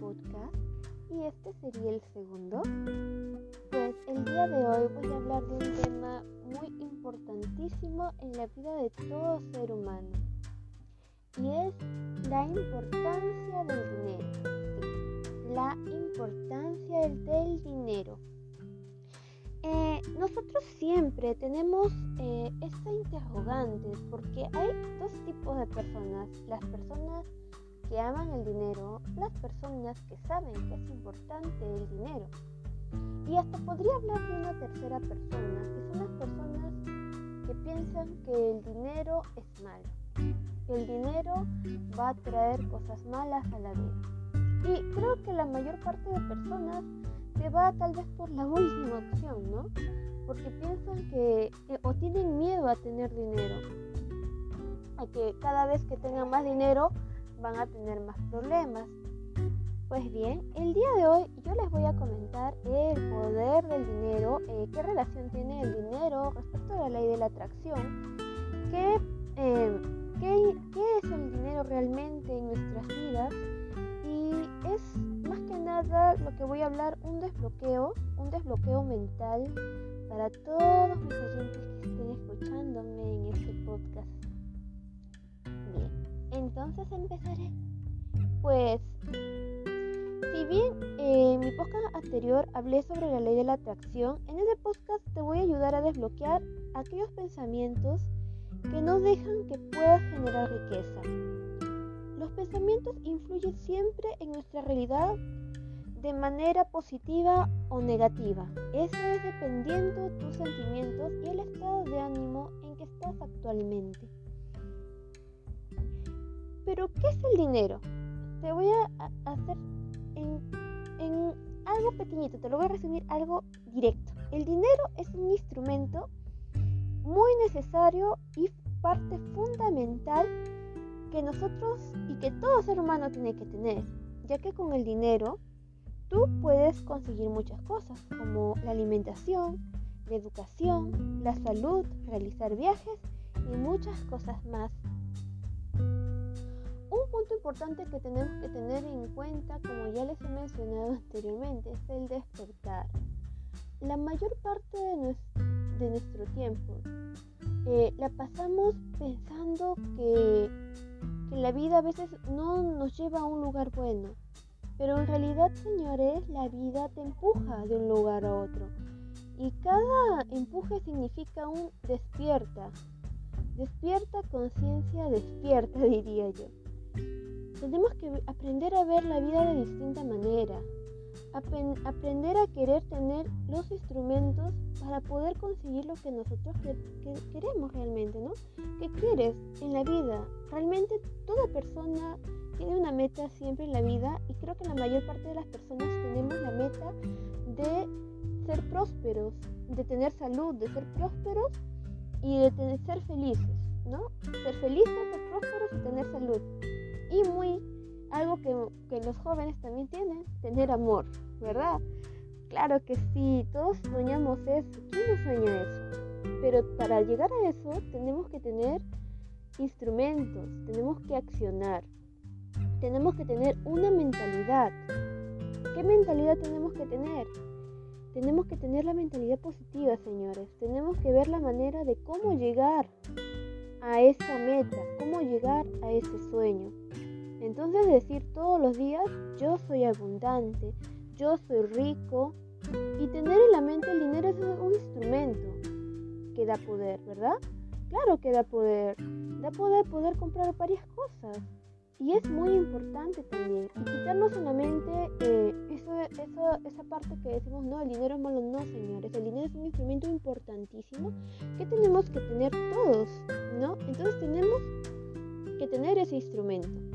podcast y este sería el segundo. Pues el día de hoy voy a hablar de un tema muy importantísimo en la vida de todo ser humano y es la importancia del dinero. la importancia del dinero. Eh, nosotros siempre tenemos eh, esta interrogante porque hay dos tipos de personas, las personas que aman el dinero, las personas que saben que es importante el dinero. Y hasta podría hablar de una tercera persona, que son las personas que piensan que el dinero es malo. El dinero va a traer cosas malas a la vida. Y creo que la mayor parte de personas se va tal vez por la última opción, ¿no? Porque piensan que, o tienen miedo a tener dinero, a que cada vez que tengan más dinero van a tener más problemas. Pues bien, el día de hoy yo les voy a comentar el poder del dinero, eh, qué relación tiene el dinero respecto a la ley de la atracción, qué, eh, qué, qué es el dinero realmente en nuestras vidas y es nada lo que voy a hablar un desbloqueo, un desbloqueo mental para todos mis oyentes que estén escuchándome en este podcast. Entonces empezaré. Pues, si bien en mi podcast anterior hablé sobre la ley de la atracción, en este podcast te voy a ayudar a desbloquear aquellos pensamientos que no dejan que puedas generar riqueza. Los pensamientos influyen siempre en nuestra realidad de manera positiva o negativa. Eso es dependiendo tus sentimientos y el estado de ánimo en que estás actualmente. Pero, ¿qué es el dinero? Te voy a hacer en, en algo pequeñito, te lo voy a resumir algo directo. El dinero es un instrumento muy necesario y parte fundamental que nosotros y que todo ser humano tiene que tener, ya que con el dinero Tú puedes conseguir muchas cosas como la alimentación, la educación, la salud, realizar viajes y muchas cosas más. Importante que tenemos que tener en cuenta, como ya les he mencionado anteriormente, es el despertar. La mayor parte de nuestro, tiempo eh, la pasamos pensando que, que la vida a veces no nos lleva a un lugar bueno pero en realidad, señores, la vida te empuja de un lugar a otro. Y cada empuje significa un despierta. Despierta conciencia, despierta, diría yo. Tenemos que aprender a ver la vida de distinta manera. aprender a querer tener los instrumentos para poder conseguir lo que nosotros queremos realmente, ¿no? ¿Qué quieres en la vida? Realmente toda persona tiene una meta siempre en la vida y creo que la mayor parte de las personas tenemos la meta de ser prósperos, de tener salud, de ser prósperos y de ser felices, ¿no? Ser felices, ser prósperos y tener salud. Y muy algo que, que los jóvenes también tienen, tener amor, ¿verdad? Claro que sí, todos soñamos eso. ¿Quién no sueña eso? Pero para llegar a eso tenemos que tener instrumentos, tenemos que accionar tenemos que tener una mentalidad. ¿Qué mentalidad tenemos que tener? Tenemos que tener la mentalidad positiva, señores. Tenemos que ver la manera de cómo llegar a esa meta, cómo llegar a ese sueño. Entonces decir todos los días, yo soy abundante, yo soy rico. Y tener en la mente el dinero es un instrumento que da poder, ¿verdad? Claro que da poder. Da poder poder comprar varias cosas. Y es muy importante también. Y quitarnos solamente eh, eso, eso, esa parte que decimos, no, el dinero es malo. No, señores. El dinero es un instrumento importantísimo que tenemos que tener todos, ¿no? Entonces tenemos que tener ese instrumento.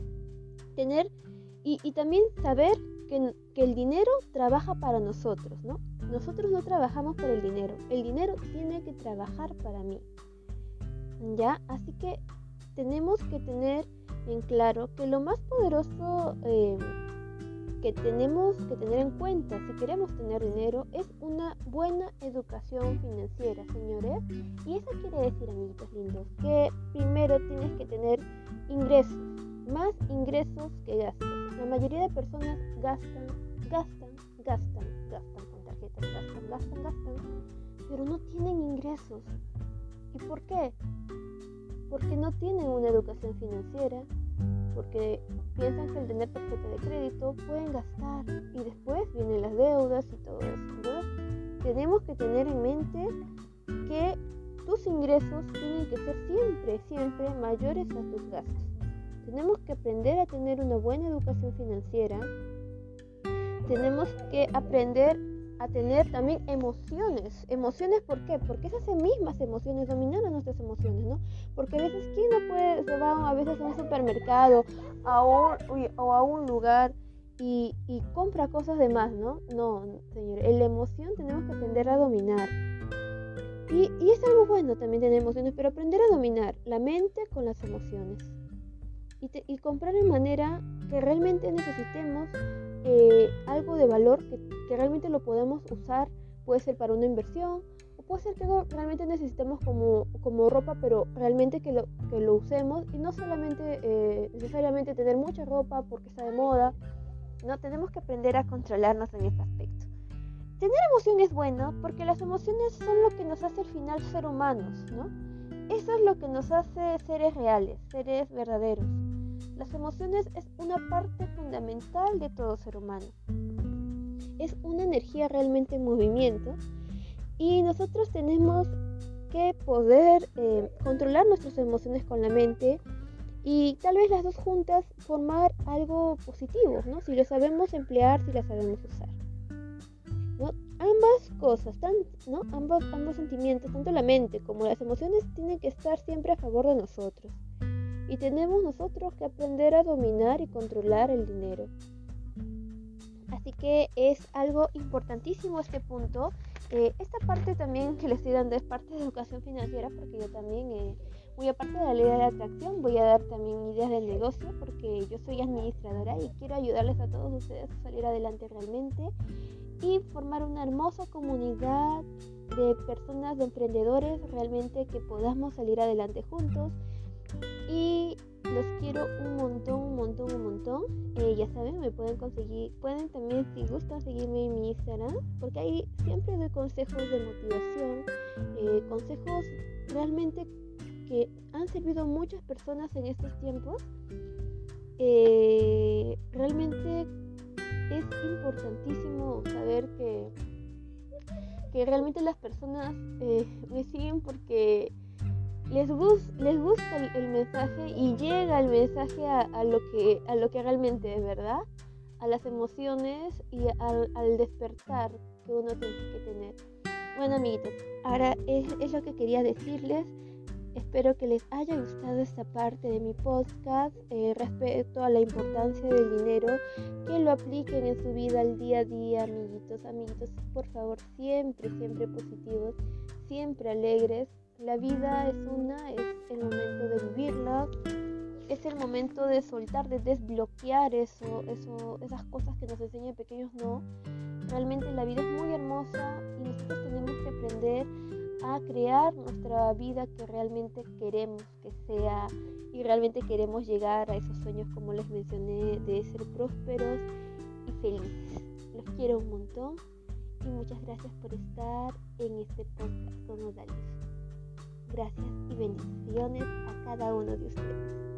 Y, también saber que, que el dinero trabaja para nosotros, ¿no? Nosotros no trabajamos por el dinero. El dinero tiene que trabajar para mí. ¿Ya? Así que tenemos que tener en claro que lo más poderoso eh, que tenemos que tener en cuenta si queremos tener dinero es una buena educación financiera, señores. Y eso quiere decir, amiguitos lindos, que primero tienes que tener ingresos, más ingresos que gastos. La mayoría de personas gastan, gastan, gastan, gastan con tarjetas, gastan, gastan, gastan, pero no tienen ingresos. ¿Y por qué? Porque no tienen una educación financiera, porque piensan que al tener tarjeta de crédito pueden gastar y después vienen las deudas y todo eso. Entonces, tenemos que tener en mente que tus ingresos tienen que ser siempre, siempre mayores a tus gastos. Tenemos que aprender a tener una buena educación financiera. Tenemos que aprender a tener también emociones. Emociones, ¿por qué? Porque esas mismas emociones dominan a nuestras emociones, ¿no? Porque a veces, ¿quién no puede, se va a veces a un supermercado a o a un lugar y, y compra cosas de más, ¿no? No, señor, la emoción tenemos que aprender a dominar. Y, y, es algo bueno también tener emociones, pero aprender a dominar la mente con las emociones. Y, y comprar en manera que realmente necesitemos eh, algo de valor que, que, realmente lo podemos usar, puede ser para una inversión o puede ser que realmente necesitemos como, como ropa, pero realmente que lo, que lo usemos y no solamente eh, necesariamente tener mucha ropa porque está de moda, no tenemos que aprender a controlarnos en este aspecto. Tener emoción es bueno porque las emociones son lo que nos hace al final ser humanos, ¿no? Eso es lo que nos hace seres reales, seres verdaderos. Las emociones es una parte fundamental de todo ser humano. Es una energía realmente en movimiento y nosotros tenemos que poder eh, controlar nuestras emociones con la mente y tal vez las dos juntas formar algo positivo, ¿no? Si lo sabemos emplear, si lo sabemos usar. Ambas cosas, ¿no? ambos, ambos sentimientos, tanto la mente como las emociones, tienen que estar siempre a favor de nosotros y tenemos nosotros que aprender a dominar y controlar el dinero. Así que es algo importantísimo este punto. Eh, esta parte también que le estoy dando es parte de educación financiera porque yo también, eh, muy aparte de la ley de atracción, voy a dar también ideas del negocio porque yo soy administradora y quiero ayudarles a todos ustedes a salir adelante realmente y formar una hermosa comunidad de personas, de emprendedores realmente que podamos salir adelante juntos y los quiero un montón, un montón, un montón. Eh, ya saben, me pueden conseguir, pueden también si gustan seguirme en mi Instagram, porque ahí siempre doy consejos de motivación, eh, consejos realmente que han servido a muchas personas en estos tiempos. Eh, realmente es importantísimo saber que, que realmente las personas me siguen porque les, les gusta el, mensaje y llega el mensaje a, lo que, a lo que realmente es verdad, a las emociones y al, despertar que uno tiene que tener. Bueno amiguitos, ahora es, es lo que quería decirles. Espero que les haya gustado esta parte de mi podcast eh, respecto a la importancia del dinero, que lo apliquen en su vida al día a día, amiguitos, amiguitos, por favor, siempre, siempre positivos, siempre alegres, la vida es una, es el momento de vivirla, es el momento de soltar, de desbloquear eso, eso, esas cosas que nos enseñan pequeños no. Realmente la vida es muy hermosa y nosotros tenemos que aprender a crear nuestra vida que realmente queremos que sea y realmente queremos llegar a esos sueños como les mencioné de ser prósperos y felices. Los quiero un montón y muchas gracias por estar en este podcast con Odalis. Gracias y bendiciones a cada uno de ustedes.